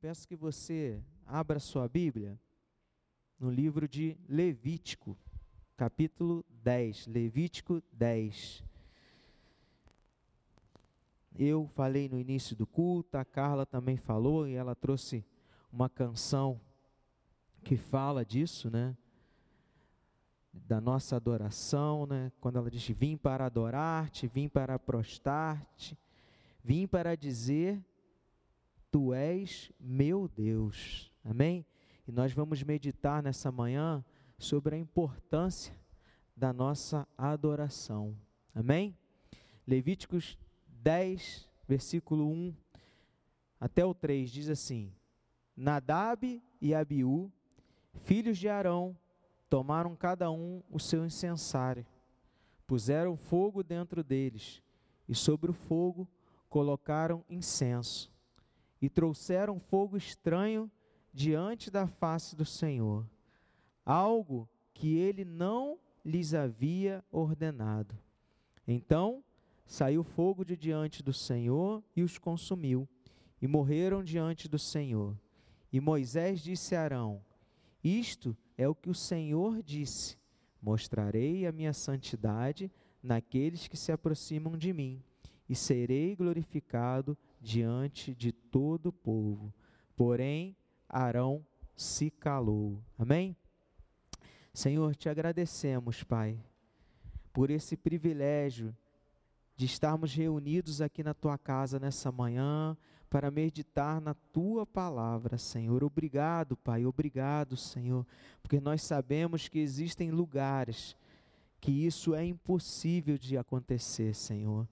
peço que você abra sua Bíblia no livro de Levítico, capítulo 10. Levítico 10. Eu falei no início do culto, a Carla também falou e ela trouxe uma canção que fala disso, né? Da nossa adoração, né? Quando ela diz: Vim para adorar-te, vim para prostrar-te, vim para dizer Tu és meu Deus. Amém? E nós vamos meditar nessa manhã sobre a importância da nossa adoração. Amém? Levíticos 10, versículo 1 até o 3 diz assim: Nadab e Abiú, filhos de Arão, tomaram cada um o seu incensário, puseram fogo dentro deles, e sobre o fogo colocaram incenso e trouxeram fogo estranho diante da face do Senhor, algo que ele não lhes havia ordenado. Então saiu fogo de diante do Senhor e os consumiu, e morreram diante do Senhor. E Moisés disse a Arão: Isto é o que o Senhor disse: Mostrarei a minha santidade naqueles que se aproximam de mim, e serei glorificado diante de todo o povo. Porém, Arão se calou. Amém? Senhor, te agradecemos, Pai, por esse privilégio de estarmos reunidos aqui na tua casa nessa manhã para meditar na tua palavra, Senhor. Obrigado, Pai, obrigado, Senhor, porque nós sabemos que existem lugares que isso é impossível de acontecer, Senhor.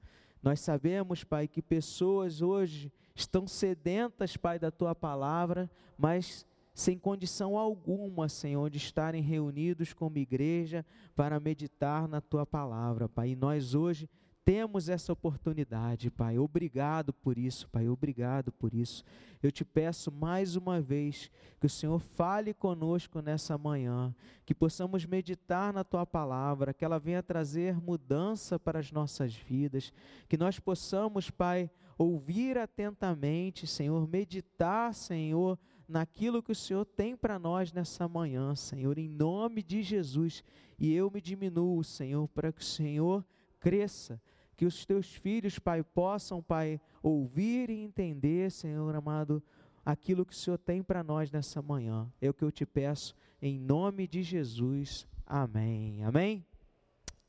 Nós sabemos, Pai, que pessoas hoje estão sedentas, Pai, da tua palavra, mas sem condição alguma, Senhor, de estarem reunidos como igreja para meditar na tua palavra, Pai. E nós hoje temos essa oportunidade, Pai. Obrigado por isso, Pai. Obrigado por isso. Eu te peço mais uma vez que o Senhor fale conosco nessa manhã, que possamos meditar na tua palavra, que ela venha trazer mudança para as nossas vidas, que nós possamos, Pai, ouvir atentamente, Senhor, meditar, Senhor, naquilo que o Senhor tem para nós nessa manhã, Senhor, em nome de Jesus. E eu me diminuo, Senhor, para que o Senhor cresça que os teus filhos, Pai, possam, Pai, ouvir e entender, Senhor amado, aquilo que o Senhor tem para nós nessa manhã. É o que eu te peço, em nome de Jesus. Amém. Amém?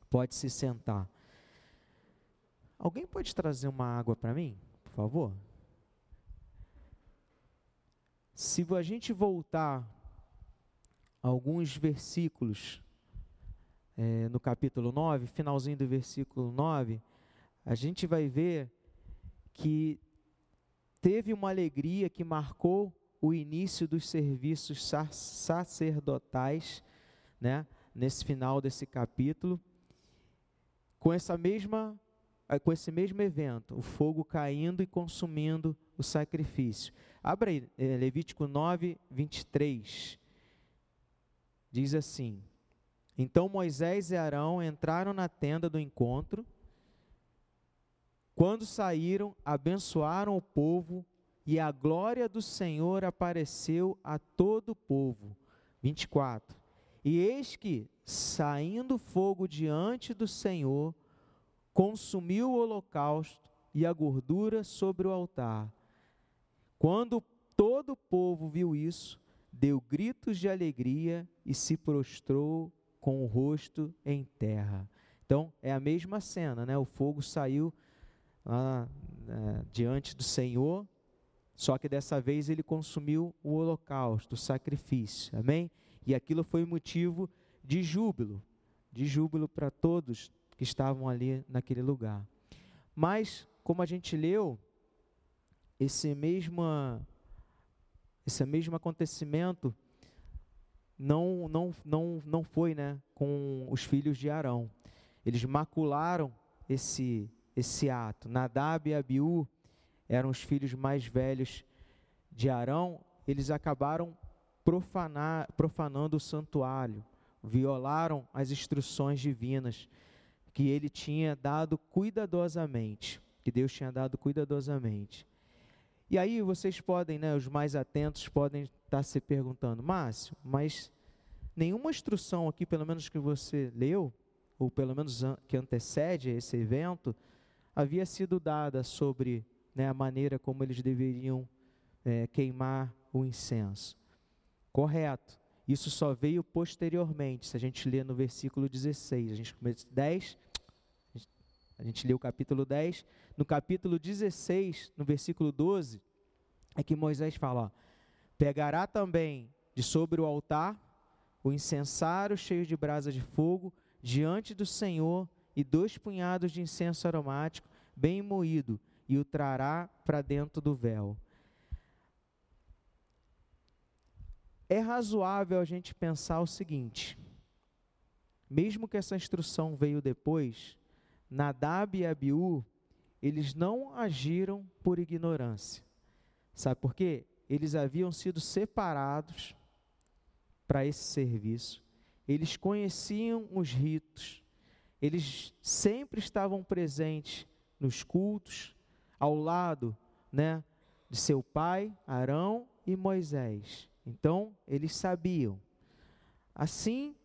Pode se sentar. Alguém pode trazer uma água para mim, por favor? Se a gente voltar alguns versículos é, no capítulo 9, finalzinho do versículo 9, a gente vai ver que teve uma alegria que marcou o início dos serviços sacerdotais, né, nesse final desse capítulo, com essa mesma eh, com esse mesmo evento, o fogo caindo e consumindo o sacrifício. Abra aí, eh, Levítico 9, 23. Diz assim: Então Moisés e Arão entraram na tenda do encontro, quando saíram, abençoaram o povo e a glória do Senhor apareceu a todo o povo. 24. E eis que, saindo fogo diante do Senhor, consumiu o holocausto e a gordura sobre o altar. Quando todo o povo viu isso, deu gritos de alegria e se prostrou com o rosto em terra. Então, é a mesma cena, né? O fogo saiu é, diante do Senhor, só que dessa vez ele consumiu o holocausto, o sacrifício, amém? E aquilo foi motivo de júbilo, de júbilo para todos que estavam ali naquele lugar. Mas, como a gente leu, esse mesmo, esse mesmo acontecimento não, não, não, não foi né, com os filhos de Arão. Eles macularam esse, esse ato. Nadab e Abiú eram os filhos mais velhos de Arão, eles acabaram profanar, profanando o santuário, violaram as instruções divinas que ele tinha dado cuidadosamente, que Deus tinha dado cuidadosamente. E aí vocês podem, né, os mais atentos podem estar se perguntando, Márcio, mas nenhuma instrução aqui, pelo menos que você leu, ou pelo menos que antecede esse evento, havia sido dada sobre né, a maneira como eles deveriam é, queimar o incenso. Correto. Isso só veio posteriormente, se a gente lê no versículo 16. A gente 10, a gente lê o capítulo 10. No capítulo 16, no versículo 12, é que Moisés fala: ó, pegará também de sobre o altar o incensário cheio de brasa de fogo diante do Senhor e dois punhados de incenso aromático bem moído e o trará para dentro do véu. É razoável a gente pensar o seguinte: mesmo que essa instrução veio depois, Nadab e Abiú, eles não agiram por ignorância. Sabe por quê? Eles haviam sido separados para esse serviço. Eles conheciam os ritos. Eles sempre estavam presentes nos cultos, ao lado, né, de seu pai, Arão e Moisés. Então, eles sabiam. Assim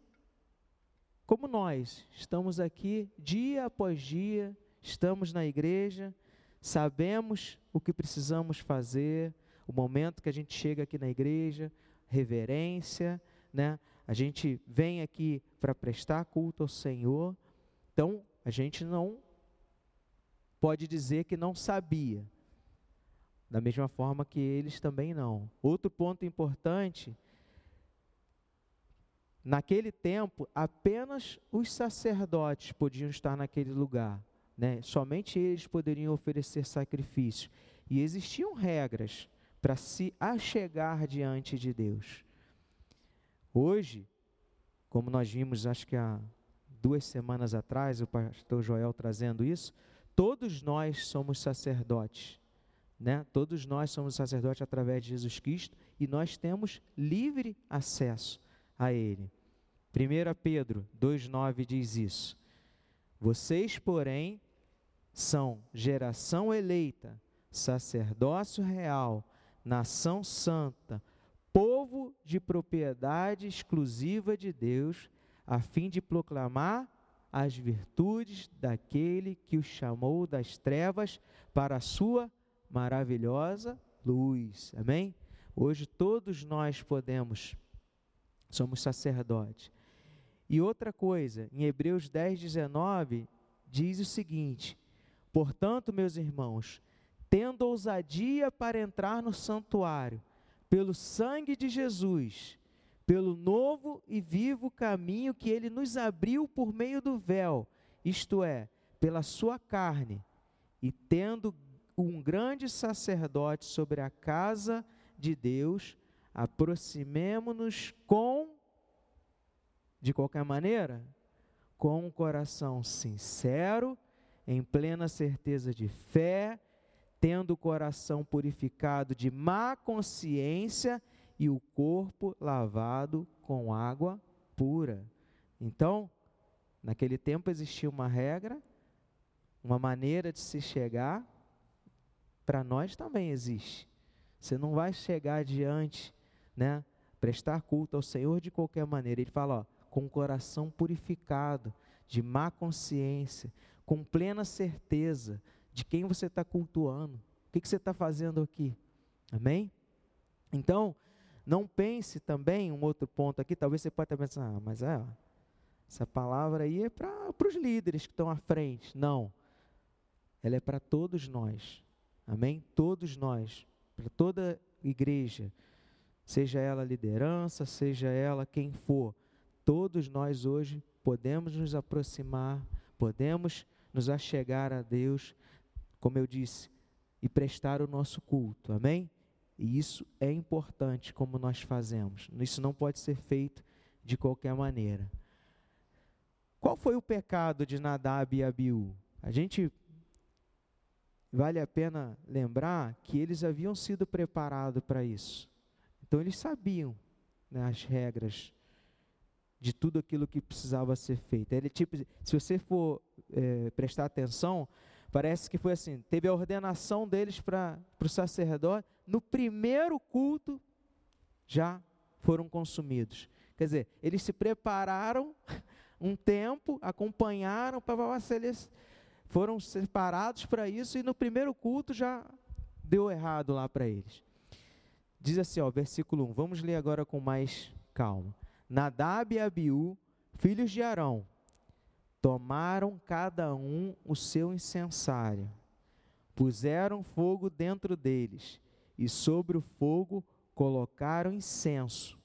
como nós estamos aqui dia após dia, estamos na igreja, sabemos o que precisamos fazer, o momento que a gente chega aqui na igreja, reverência, né? A gente vem aqui para prestar culto ao Senhor. Então, a gente não pode dizer que não sabia. Da mesma forma que eles também não. Outro ponto importante Naquele tempo, apenas os sacerdotes podiam estar naquele lugar, né? Somente eles poderiam oferecer sacrifício. E existiam regras para se achegar diante de Deus. Hoje, como nós vimos, acho que há duas semanas atrás, o pastor Joel trazendo isso, todos nós somos sacerdotes, né? Todos nós somos sacerdotes através de Jesus Cristo e nós temos livre acesso a Ele. 1 Pedro 2,9 diz isso. Vocês, porém, são geração eleita, sacerdócio real, nação santa, povo de propriedade exclusiva de Deus, a fim de proclamar as virtudes daquele que os chamou das trevas para a sua maravilhosa luz. Amém? Hoje todos nós podemos somos sacerdotes. E outra coisa, em Hebreus 10, 19, diz o seguinte: Portanto, meus irmãos, tendo ousadia para entrar no santuário, pelo sangue de Jesus, pelo novo e vivo caminho que ele nos abriu por meio do véu, isto é, pela sua carne, e tendo um grande sacerdote sobre a casa de Deus, aproximemo-nos com, de qualquer maneira, com um coração sincero, em plena certeza de fé, tendo o coração purificado de má consciência e o corpo lavado com água pura. Então, naquele tempo existia uma regra, uma maneira de se chegar, para nós também existe. Você não vai chegar diante né, prestar culto ao Senhor de qualquer maneira. Ele fala, ó, com o coração purificado, de má consciência, com plena certeza de quem você está cultuando, o que, que você está fazendo aqui. Amém? Então, não pense também, um outro ponto aqui, talvez você possa pensar, ah, mas é, essa palavra aí é para os líderes que estão à frente. Não. Ela é para todos nós. Amém? Todos nós. Para toda igreja seja ela liderança, seja ela quem for, todos nós hoje podemos nos aproximar, podemos nos achegar a Deus, como eu disse, e prestar o nosso culto, amém? E isso é importante como nós fazemos, isso não pode ser feito de qualquer maneira. Qual foi o pecado de Nadab e Abiú? A gente vale a pena lembrar que eles haviam sido preparados para isso. Então eles sabiam né, as regras de tudo aquilo que precisava ser feito. Ele, tipo, se você for é, prestar atenção, Parece que foi assim: teve a ordenação deles para o sacerdote, no primeiro culto já foram consumidos. Quer dizer, eles se prepararam um tempo, acompanharam foram separados para isso e no primeiro culto já deu errado lá para eles. Diz assim, ó, versículo 1. Vamos ler agora com mais calma. Nadab e Abiú, filhos de Arão, tomaram cada um o seu incensário, puseram fogo dentro deles, e sobre o fogo colocaram incenso,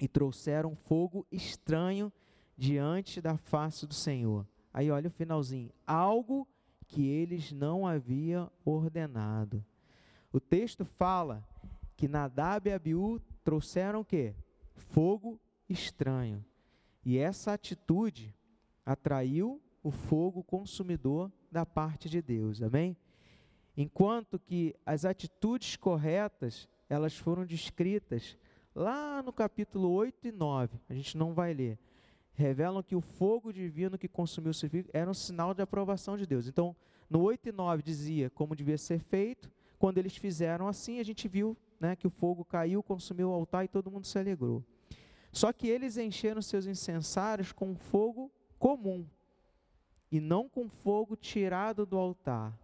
e trouxeram fogo estranho diante da face do Senhor. Aí olha o finalzinho, algo que eles não haviam ordenado. O texto fala que Nadab e Abiú trouxeram o quê? Fogo estranho. E essa atitude atraiu o fogo consumidor da parte de Deus. Amém? Enquanto que as atitudes corretas, elas foram descritas lá no capítulo 8 e 9. A gente não vai ler. Revelam que o fogo divino que consumiu o filho era um sinal de aprovação de Deus. Então, no 8 e 9 dizia como devia ser feito. Quando eles fizeram assim, a gente viu né, que o fogo caiu, consumiu o altar e todo mundo se alegrou. Só que eles encheram seus incensários com fogo comum e não com fogo tirado do altar,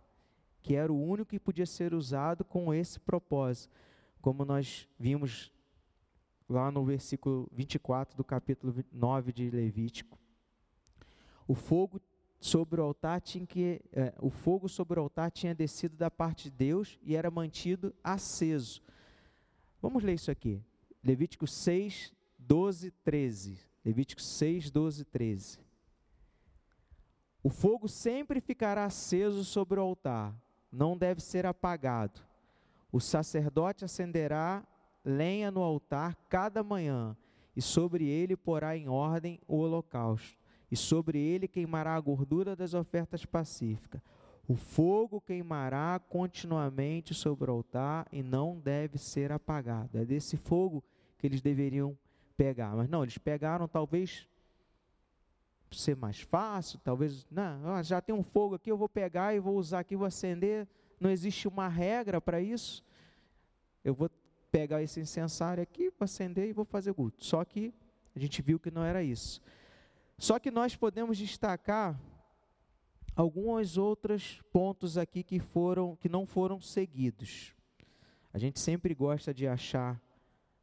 que era o único que podia ser usado com esse propósito, como nós vimos lá no versículo 24 do capítulo 9 de Levítico. O fogo sobre o altar tinha que é, o fogo sobre o altar tinha descido da parte de Deus e era mantido aceso. Vamos ler isso aqui. Levítico 6, 12, 13. Levítico 6, 12, 13. O fogo sempre ficará aceso sobre o altar, não deve ser apagado. O sacerdote acenderá lenha no altar cada manhã, e sobre ele porá em ordem o holocausto, e sobre ele queimará a gordura das ofertas pacíficas. O fogo queimará continuamente sobre o altar e não deve ser apagado. É desse fogo que eles deveriam pegar. Mas não, eles pegaram talvez ser mais fácil, talvez, não, já tem um fogo aqui, eu vou pegar e vou usar aqui, vou acender. Não existe uma regra para isso. Eu vou pegar esse incensário aqui, vou acender e vou fazer culto. Só que a gente viu que não era isso. Só que nós podemos destacar alguns outros pontos aqui que foram que não foram seguidos. A gente sempre gosta de achar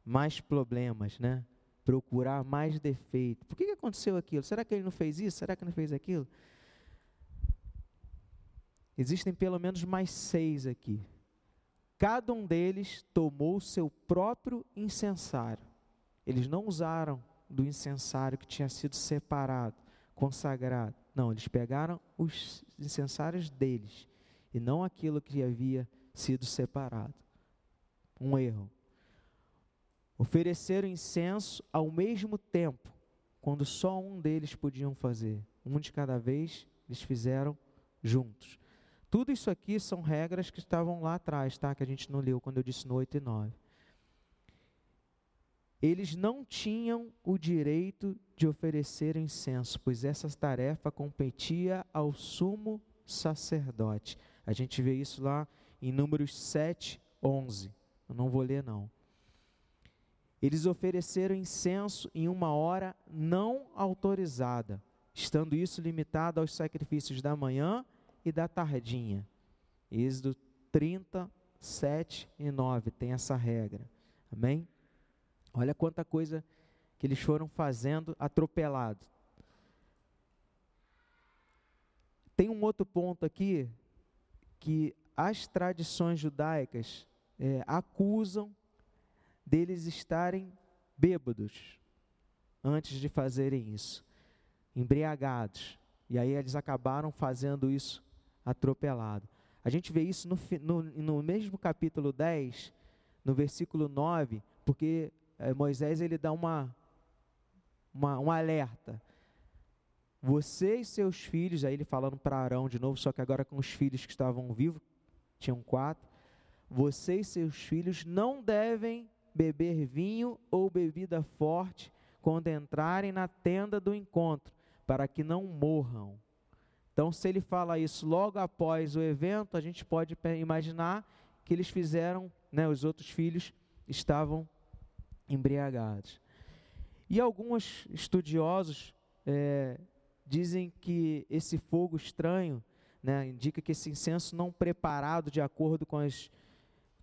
mais problemas, né? Procurar mais defeito. Por que, que aconteceu aquilo? Será que ele não fez isso? Será que não fez aquilo? Existem pelo menos mais seis aqui. Cada um deles tomou o seu próprio incensário. Eles não usaram do incensário que tinha sido separado, consagrado. Não, eles pegaram os incensários deles e não aquilo que havia sido separado. Um erro. Ofereceram incenso ao mesmo tempo, quando só um deles podiam fazer. Um de cada vez, eles fizeram juntos. Tudo isso aqui são regras que estavam lá atrás, tá? Que a gente não leu quando eu disse no 8 e 9. Eles não tinham o direito de oferecer incenso, pois essa tarefa competia ao sumo sacerdote. A gente vê isso lá em Números 7, 11. Eu não vou ler, não. Eles ofereceram incenso em uma hora não autorizada, estando isso limitado aos sacrifícios da manhã e da tardinha. Êxodo 37 e 9 tem essa regra. Amém? Olha quanta coisa que eles foram fazendo atropelado. Tem um outro ponto aqui que as tradições judaicas é, acusam deles estarem bêbados antes de fazerem isso, embriagados. E aí eles acabaram fazendo isso atropelado. A gente vê isso no, no, no mesmo capítulo 10, no versículo 9, porque é, Moisés ele dá uma, uma, um alerta. Você e seus filhos, aí ele falando para Arão de novo, só que agora com os filhos que estavam vivos, tinham quatro. Você e seus filhos não devem beber vinho ou bebida forte quando entrarem na tenda do encontro, para que não morram. Então, se ele fala isso logo após o evento, a gente pode imaginar que eles fizeram, né, os outros filhos estavam embriagados. E alguns estudiosos é, dizem que esse fogo estranho né, indica que esse incenso não preparado de acordo com as,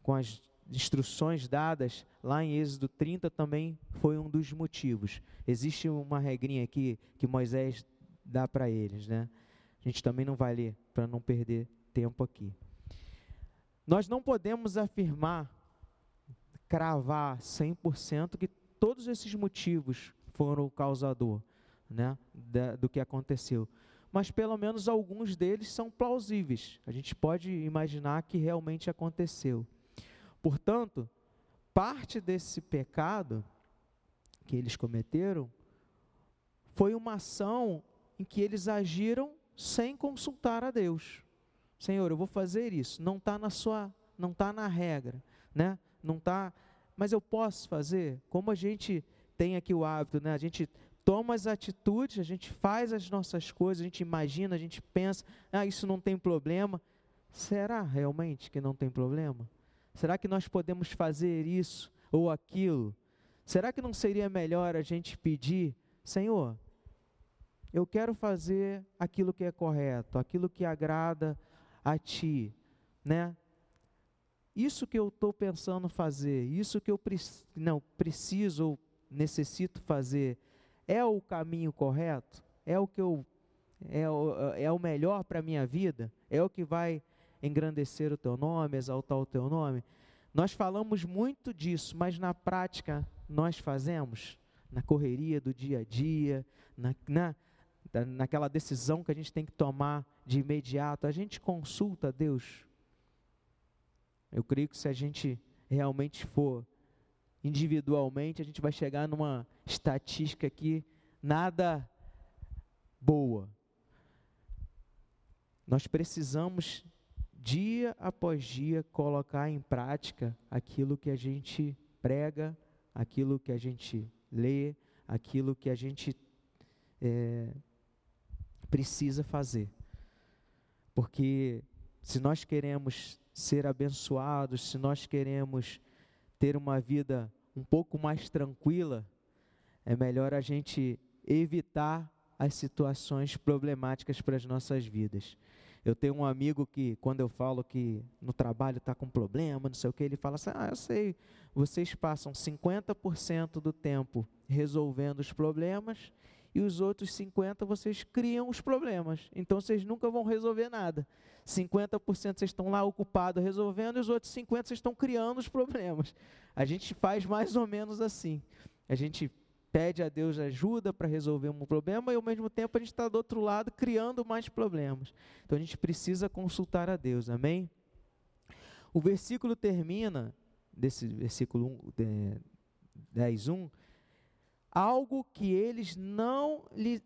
com as instruções dadas lá em Êxodo 30 também foi um dos motivos. Existe uma regrinha aqui que Moisés dá para eles, né? A gente também não vai ler para não perder tempo aqui. Nós não podemos afirmar, cravar 100% que todos esses motivos foram o causador, né, da, do que aconteceu. Mas pelo menos alguns deles são plausíveis. A gente pode imaginar que realmente aconteceu. Portanto, parte desse pecado que eles cometeram foi uma ação em que eles agiram sem consultar a Deus. Senhor, eu vou fazer isso. Não está na sua, não está na regra, né? Não está, mas eu posso fazer. Como a gente tem aqui o hábito, né? A gente toma as atitudes, a gente faz as nossas coisas, a gente imagina, a gente pensa, ah, isso não tem problema. Será realmente que não tem problema? Será que nós podemos fazer isso ou aquilo? Será que não seria melhor a gente pedir, Senhor, eu quero fazer aquilo que é correto, aquilo que agrada a Ti, né? Isso que eu estou pensando fazer, isso que eu não preciso ou necessito fazer, é o caminho correto? É o que eu é o, é o melhor para a minha vida? É o que vai engrandecer o teu nome, exaltar o teu nome? Nós falamos muito disso, mas na prática nós fazemos? Na correria do dia a dia, na, na, naquela decisão que a gente tem que tomar de imediato, a gente consulta Deus. Eu creio que se a gente realmente for individualmente, a gente vai chegar numa estatística aqui nada boa. Nós precisamos dia após dia colocar em prática aquilo que a gente prega, aquilo que a gente lê, aquilo que a gente é, precisa fazer. Porque se nós queremos ser abençoados, se nós queremos ter uma vida um pouco mais tranquila, é melhor a gente evitar as situações problemáticas para as nossas vidas. Eu tenho um amigo que, quando eu falo que no trabalho está com problema, não sei o que, ele fala assim: Ah, eu sei, vocês passam 50% do tempo resolvendo os problemas e os outros 50% vocês criam os problemas. Então vocês nunca vão resolver nada. 50% vocês estão lá ocupados resolvendo e os outros 50% vocês estão criando os problemas. A gente faz mais ou menos assim. A gente pede a Deus ajuda para resolver um problema e ao mesmo tempo a gente está do outro lado criando mais problemas. Então a gente precisa consultar a Deus, amém? O versículo termina, desse versículo 10, 1, algo que eles não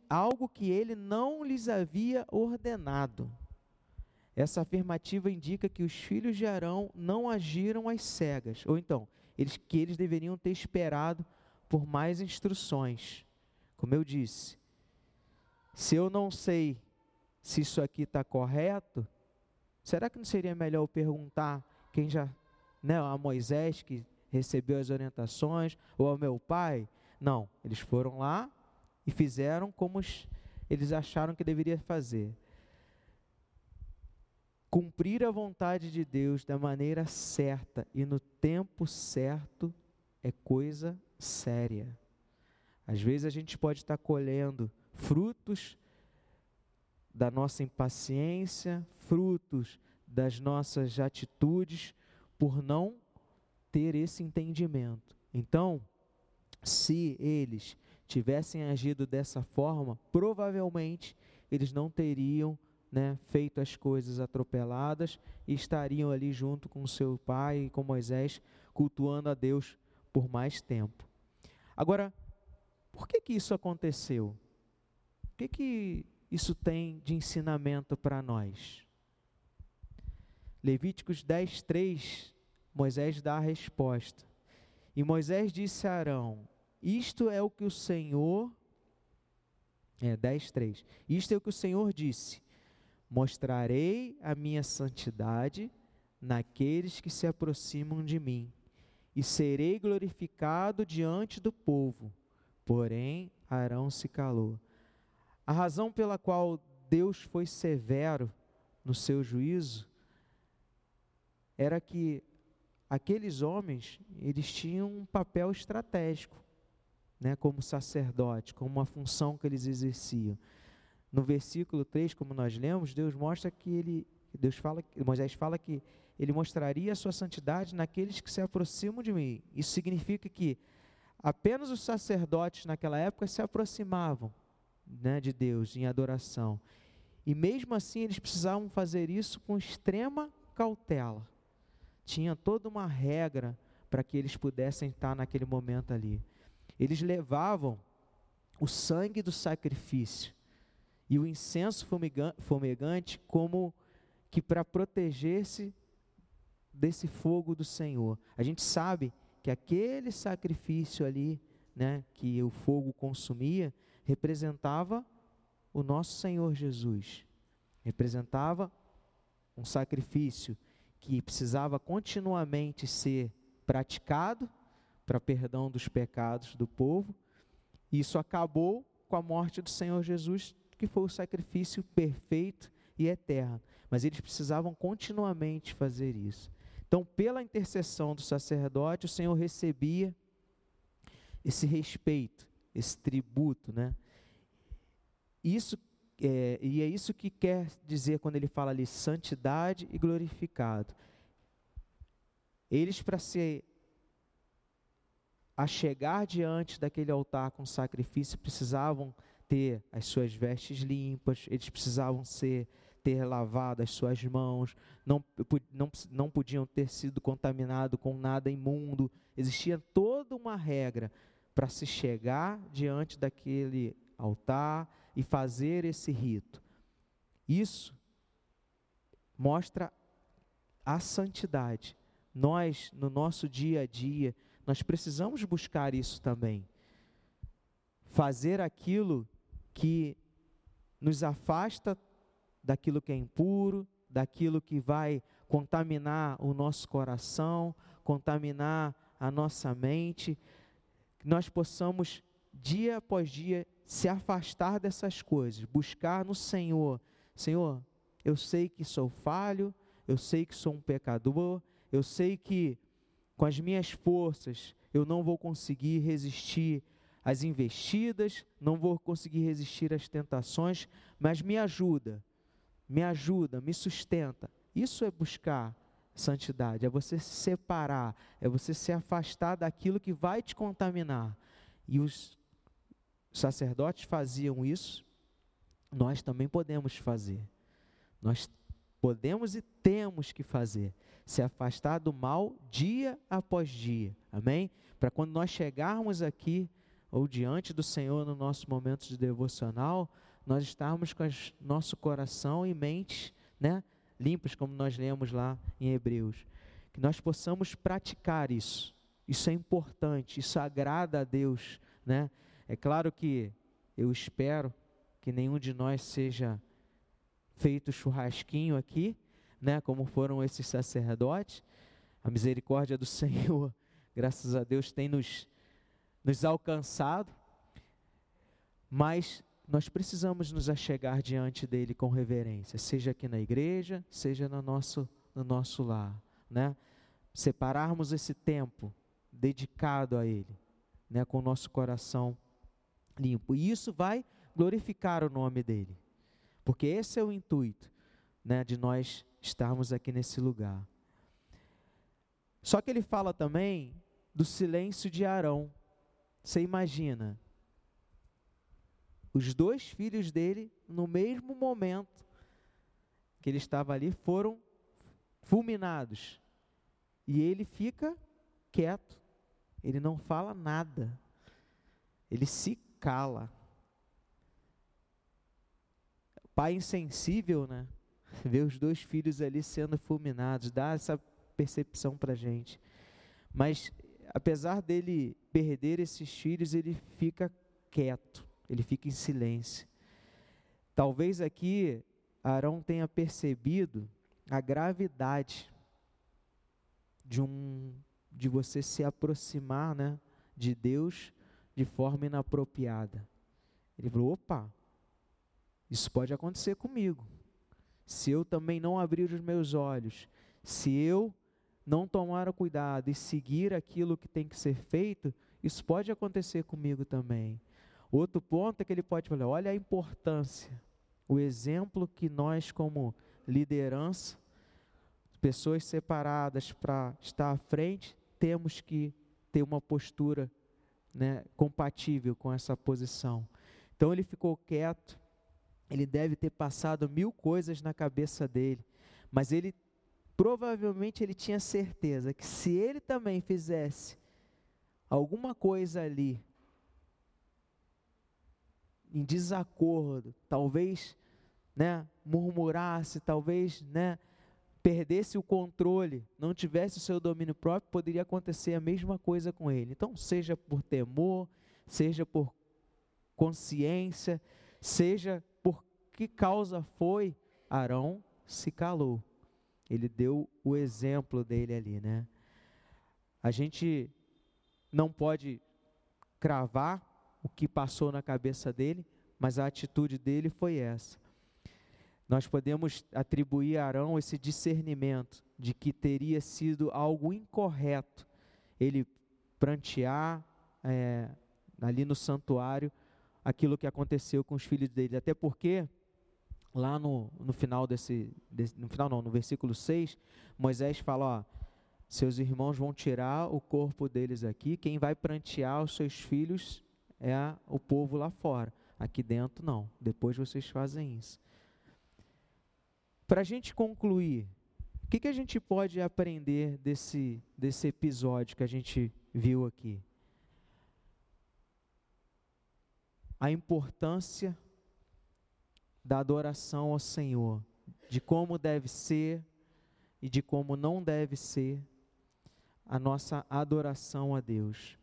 algo que ele não lhes havia ordenado. Essa afirmativa indica que os filhos de Arão não agiram às cegas, ou então, eles, que eles deveriam ter esperado por mais instruções. Como eu disse, se eu não sei se isso aqui está correto, será que não seria melhor eu perguntar quem já, né, a Moisés que recebeu as orientações, ou ao meu pai? Não, eles foram lá e fizeram como eles acharam que deveria fazer. Cumprir a vontade de Deus da maneira certa e no tempo certo é coisa séria. Às vezes a gente pode estar colhendo frutos da nossa impaciência, frutos das nossas atitudes, por não ter esse entendimento. Então, se eles tivessem agido dessa forma, provavelmente eles não teriam né, feito as coisas atropeladas e estariam ali junto com seu pai e com Moisés, cultuando a Deus por mais tempo. Agora, por que que isso aconteceu? O que que isso tem de ensinamento para nós? Levíticos 10, 3, Moisés dá a resposta. E Moisés disse a Arão: Isto é o que o Senhor. É, 10, 3. Isto é o que o Senhor disse: Mostrarei a minha santidade naqueles que se aproximam de mim, e serei glorificado diante do povo. Porém, Arão se calou. A razão pela qual Deus foi severo no seu juízo era que aqueles homens, eles tinham um papel estratégico, né, como sacerdote, como uma função que eles exerciam. No versículo 3, como nós lemos, Deus mostra que ele Deus fala, Moisés fala que ele mostraria a sua santidade naqueles que se aproximam de mim. Isso significa que apenas os sacerdotes naquela época se aproximavam né, de Deus em adoração. E mesmo assim eles precisavam fazer isso com extrema cautela. Tinha toda uma regra para que eles pudessem estar naquele momento ali. Eles levavam o sangue do sacrifício e o incenso fumegante como que para proteger-se desse fogo do Senhor. A gente sabe que aquele sacrifício ali, né, que o fogo consumia, representava o nosso Senhor Jesus. Representava um sacrifício que precisava continuamente ser praticado para perdão dos pecados do povo. Isso acabou com a morte do Senhor Jesus, que foi o sacrifício perfeito e eterno. Mas eles precisavam continuamente fazer isso. Então, pela intercessão do sacerdote, o Senhor recebia esse respeito, esse tributo, né? Isso é, e é isso que quer dizer quando ele fala ali santidade e glorificado. Eles para se a chegar diante daquele altar com sacrifício precisavam ter as suas vestes limpas, eles precisavam ser ter lavado as suas mãos, não, não, não podiam ter sido contaminados com nada imundo. Existia toda uma regra para se chegar diante daquele altar e fazer esse rito. Isso mostra a santidade. Nós, no nosso dia a dia, nós precisamos buscar isso também. Fazer aquilo que nos afasta daquilo que é impuro, daquilo que vai contaminar o nosso coração, contaminar a nossa mente, que nós possamos dia após dia se afastar dessas coisas, buscar no Senhor. Senhor, eu sei que sou falho, eu sei que sou um pecador, eu sei que com as minhas forças eu não vou conseguir resistir às investidas, não vou conseguir resistir às tentações, mas me ajuda, me ajuda, me sustenta. Isso é buscar santidade, é você se separar, é você se afastar daquilo que vai te contaminar. E os sacerdotes faziam isso, nós também podemos fazer. Nós podemos e temos que fazer. Se afastar do mal dia após dia. Amém? Para quando nós chegarmos aqui ou diante do Senhor no nosso momento de devocional, nós estarmos com as, nosso coração e mente, né, como nós lemos lá em Hebreus. Que nós possamos praticar isso. Isso é importante, isso agrada a Deus, né? É claro que eu espero que nenhum de nós seja feito churrasquinho aqui, né, como foram esses sacerdotes. A misericórdia do Senhor, graças a Deus, tem nos, nos alcançado, mas nós precisamos nos achegar diante dele com reverência, seja aqui na igreja, seja no nosso, no nosso lar, né? Separarmos esse tempo dedicado a ele, né, com o nosso coração limpo. E isso vai glorificar o nome dele. Porque esse é o intuito, né, de nós estarmos aqui nesse lugar. Só que ele fala também do silêncio de Arão. Você imagina, os dois filhos dele, no mesmo momento que ele estava ali, foram fulminados. E ele fica quieto, ele não fala nada, ele se cala. Pai insensível, né? Ver os dois filhos ali sendo fulminados, dá essa percepção para gente. Mas, apesar dele perder esses filhos, ele fica quieto ele fica em silêncio. Talvez aqui Arão tenha percebido a gravidade de um de você se aproximar, né, de Deus de forma inapropriada. Ele falou: "Opa, isso pode acontecer comigo. Se eu também não abrir os meus olhos, se eu não tomar o cuidado e seguir aquilo que tem que ser feito, isso pode acontecer comigo também. Outro ponto é que ele pode falar: olha a importância, o exemplo que nós, como liderança, pessoas separadas para estar à frente, temos que ter uma postura né, compatível com essa posição. Então ele ficou quieto, ele deve ter passado mil coisas na cabeça dele, mas ele provavelmente ele tinha certeza que se ele também fizesse alguma coisa ali em desacordo, talvez, né, murmurasse, talvez, né, perdesse o controle, não tivesse o seu domínio próprio, poderia acontecer a mesma coisa com ele. Então, seja por temor, seja por consciência, seja por que causa foi, Arão se calou. Ele deu o exemplo dele ali, né? A gente não pode cravar o que passou na cabeça dele, mas a atitude dele foi essa. Nós podemos atribuir a Arão esse discernimento de que teria sido algo incorreto ele prantear é, ali no santuário aquilo que aconteceu com os filhos dele. Até porque lá no, no final desse, desse, no final não, no versículo 6, Moisés fala, ó, seus irmãos vão tirar o corpo deles aqui, quem vai prantear os seus filhos é o povo lá fora. Aqui dentro não. Depois vocês fazem isso. Para a gente concluir, o que, que a gente pode aprender desse, desse episódio que a gente viu aqui? A importância da adoração ao Senhor, de como deve ser e de como não deve ser a nossa adoração a Deus.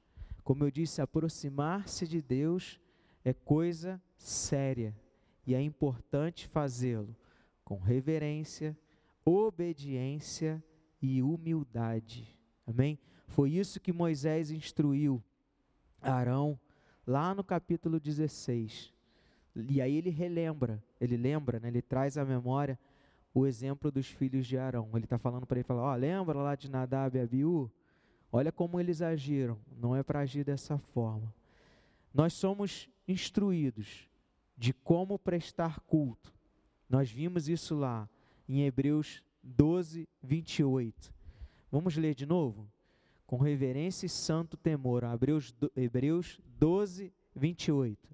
Como eu disse, aproximar-se de Deus é coisa séria e é importante fazê-lo com reverência, obediência e humildade. Amém? Foi isso que Moisés instruiu Arão lá no capítulo 16. E aí ele relembra, ele lembra, né, ele traz à memória o exemplo dos filhos de Arão. Ele está falando para ele, fala, ó, lembra lá de Nadab e Abiú? Olha como eles agiram, não é para agir dessa forma. Nós somos instruídos de como prestar culto. Nós vimos isso lá em Hebreus 12, 28. Vamos ler de novo? Com reverência e santo temor. Hebreus, Hebreus 12, 28.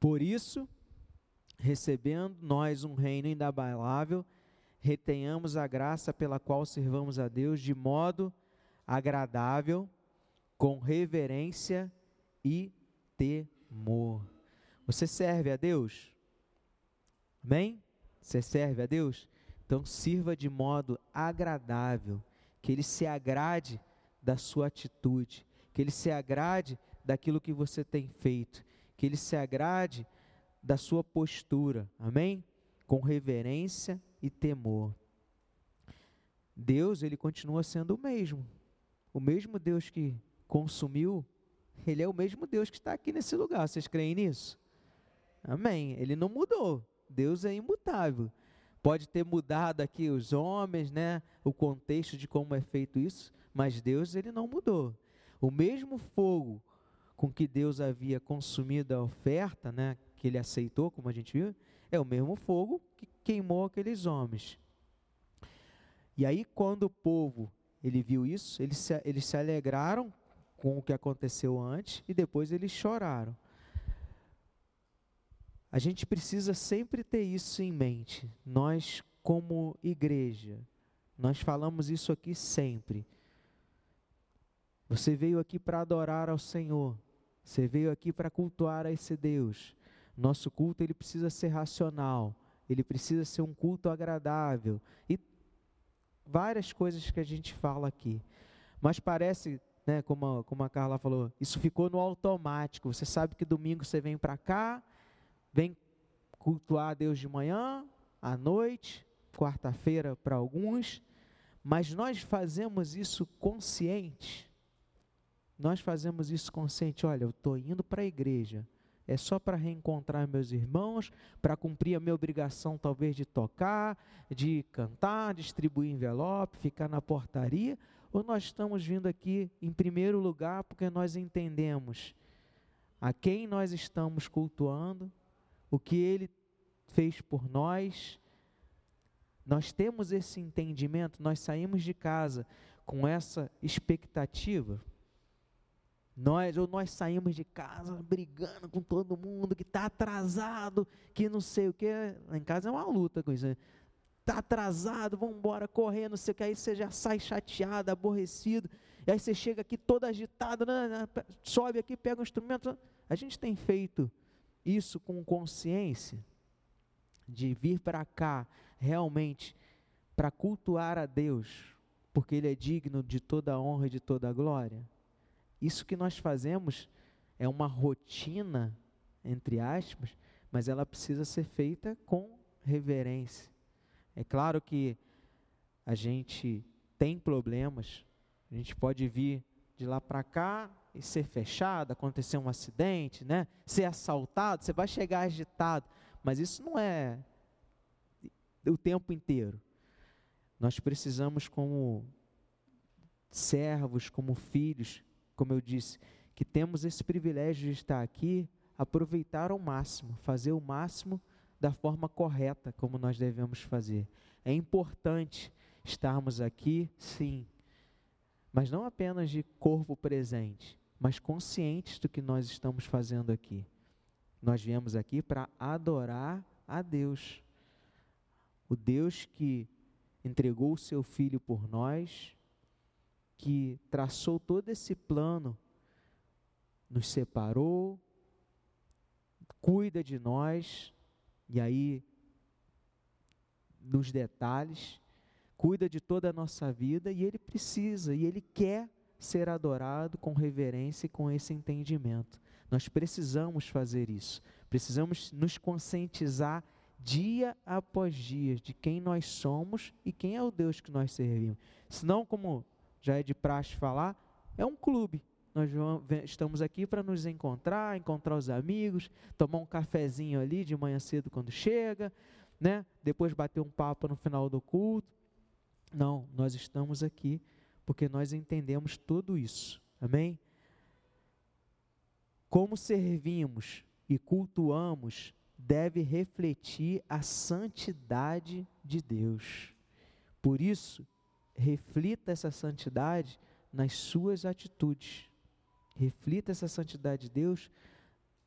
Por isso, recebendo nós um reino inabalável, retenhamos a graça pela qual servamos a Deus de modo agradável, com reverência e temor. Você serve a Deus? Amém? Você serve a Deus? Então sirva de modo agradável, que Ele se agrade da sua atitude, que Ele se agrade daquilo que você tem feito, que ele se agrade da sua postura, amém? Com reverência e temor. Deus, ele continua sendo o mesmo. O mesmo Deus que consumiu, ele é o mesmo Deus que está aqui nesse lugar. Vocês creem nisso? Amém. Ele não mudou. Deus é imutável. Pode ter mudado aqui os homens, né, o contexto de como é feito isso, mas Deus ele não mudou. O mesmo fogo com que Deus havia consumido a oferta, né, que ele aceitou, como a gente viu, é o mesmo fogo que queimou aqueles homens. E aí, quando o povo ele viu isso, eles se, eles se alegraram com o que aconteceu antes e depois eles choraram. A gente precisa sempre ter isso em mente. Nós, como igreja, nós falamos isso aqui sempre. Você veio aqui para adorar ao Senhor. Você veio aqui para cultuar a esse Deus. Nosso culto ele precisa ser racional, ele precisa ser um culto agradável e várias coisas que a gente fala aqui. Mas parece né, como, a, como a Carla falou, isso ficou no automático. Você sabe que domingo você vem para cá, vem cultuar a Deus de manhã, à noite, quarta-feira para alguns, mas nós fazemos isso consciente. Nós fazemos isso consciente. Olha, eu estou indo para a igreja. É só para reencontrar meus irmãos, para cumprir a minha obrigação, talvez, de tocar, de cantar, distribuir envelope, ficar na portaria, ou nós estamos vindo aqui, em primeiro lugar, porque nós entendemos a quem nós estamos cultuando, o que Ele fez por nós. Nós temos esse entendimento, nós saímos de casa com essa expectativa. Nós, ou nós saímos de casa brigando com todo mundo, que está atrasado, que não sei o que. Em casa é uma luta com isso. Né? está atrasado, vamos embora, correndo, não sei o que, aí você já sai chateado, aborrecido, e aí você chega aqui todo agitado, né, né, sobe aqui, pega o instrumento. A gente tem feito isso com consciência, de vir para cá realmente para cultuar a Deus, porque Ele é digno de toda a honra e de toda a glória. Isso que nós fazemos é uma rotina, entre aspas, mas ela precisa ser feita com reverência é claro que a gente tem problemas, a gente pode vir de lá para cá e ser fechado, acontecer um acidente, né? Ser assaltado, você vai chegar agitado, mas isso não é o tempo inteiro. Nós precisamos como servos, como filhos, como eu disse, que temos esse privilégio de estar aqui, aproveitar ao máximo, fazer o máximo da forma correta como nós devemos fazer. É importante estarmos aqui, sim, mas não apenas de corpo presente, mas conscientes do que nós estamos fazendo aqui. Nós viemos aqui para adorar a Deus, o Deus que entregou o seu Filho por nós, que traçou todo esse plano, nos separou, cuida de nós, e aí, nos detalhes, cuida de toda a nossa vida e Ele precisa e Ele quer ser adorado com reverência e com esse entendimento. Nós precisamos fazer isso, precisamos nos conscientizar dia após dia de quem nós somos e quem é o Deus que nós servimos. Senão, como já é de praxe falar, é um clube. Nós estamos aqui para nos encontrar, encontrar os amigos, tomar um cafezinho ali de manhã cedo quando chega, né? Depois bater um papo no final do culto. Não, nós estamos aqui porque nós entendemos tudo isso. Amém? Como servimos e cultuamos deve refletir a santidade de Deus. Por isso, reflita essa santidade nas suas atitudes. Reflita essa santidade de Deus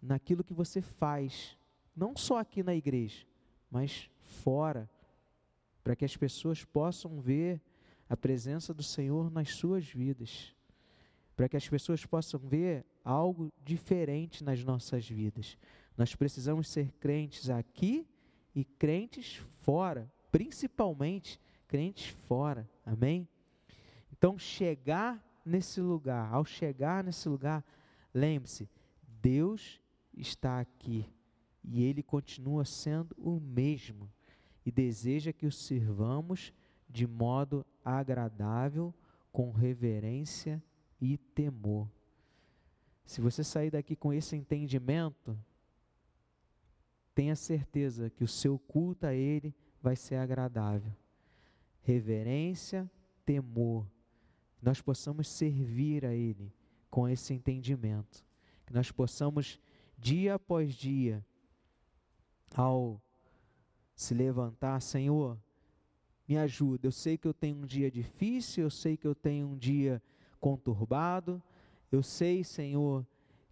naquilo que você faz, não só aqui na igreja, mas fora, para que as pessoas possam ver a presença do Senhor nas suas vidas, para que as pessoas possam ver algo diferente nas nossas vidas. Nós precisamos ser crentes aqui e crentes fora, principalmente crentes fora. Amém? Então, chegar nesse lugar, ao chegar nesse lugar, lembre-se, Deus está aqui e Ele continua sendo o mesmo e deseja que o sirvamos de modo agradável, com reverência e temor. Se você sair daqui com esse entendimento, tenha certeza que o seu culto a Ele vai ser agradável. Reverência, temor nós possamos servir a Ele com esse entendimento, que nós possamos, dia após dia, ao se levantar, Senhor, me ajuda. Eu sei que eu tenho um dia difícil, eu sei que eu tenho um dia conturbado, eu sei, Senhor,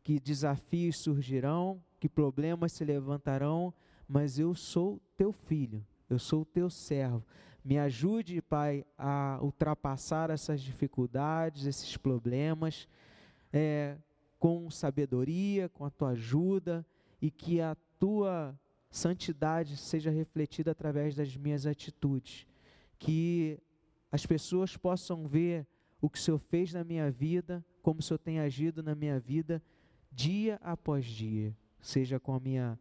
que desafios surgirão, que problemas se levantarão, mas eu sou teu filho, eu sou teu servo. Me ajude, Pai, a ultrapassar essas dificuldades, esses problemas, é, com sabedoria, com a tua ajuda e que a tua santidade seja refletida através das minhas atitudes. Que as pessoas possam ver o que o Senhor fez na minha vida, como o Senhor tem agido na minha vida, dia após dia, seja com a minha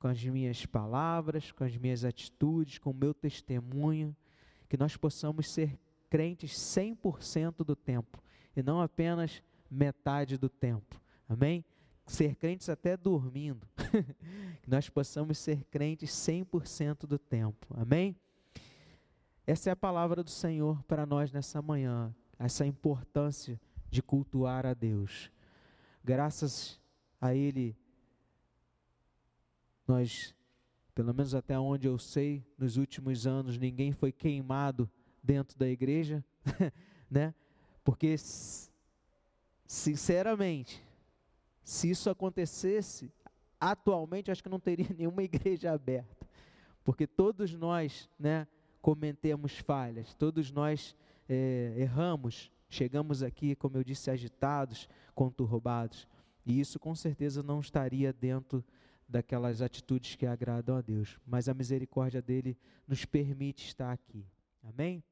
com as minhas palavras, com as minhas atitudes, com o meu testemunho, que nós possamos ser crentes 100% do tempo e não apenas metade do tempo. Amém? Ser crentes até dormindo. que nós possamos ser crentes 100% do tempo. Amém? Essa é a palavra do Senhor para nós nessa manhã, essa importância de cultuar a Deus. Graças a Ele, nós, pelo menos até onde eu sei, nos últimos anos, ninguém foi queimado dentro da igreja, né? Porque, sinceramente, se isso acontecesse, atualmente acho que não teria nenhuma igreja aberta, porque todos nós, né, cometemos falhas, todos nós é, erramos, chegamos aqui, como eu disse, agitados, conturbados, e isso com certeza não estaria dentro daquelas atitudes que agradam a Deus, mas a misericórdia dele nos permite estar aqui. Amém?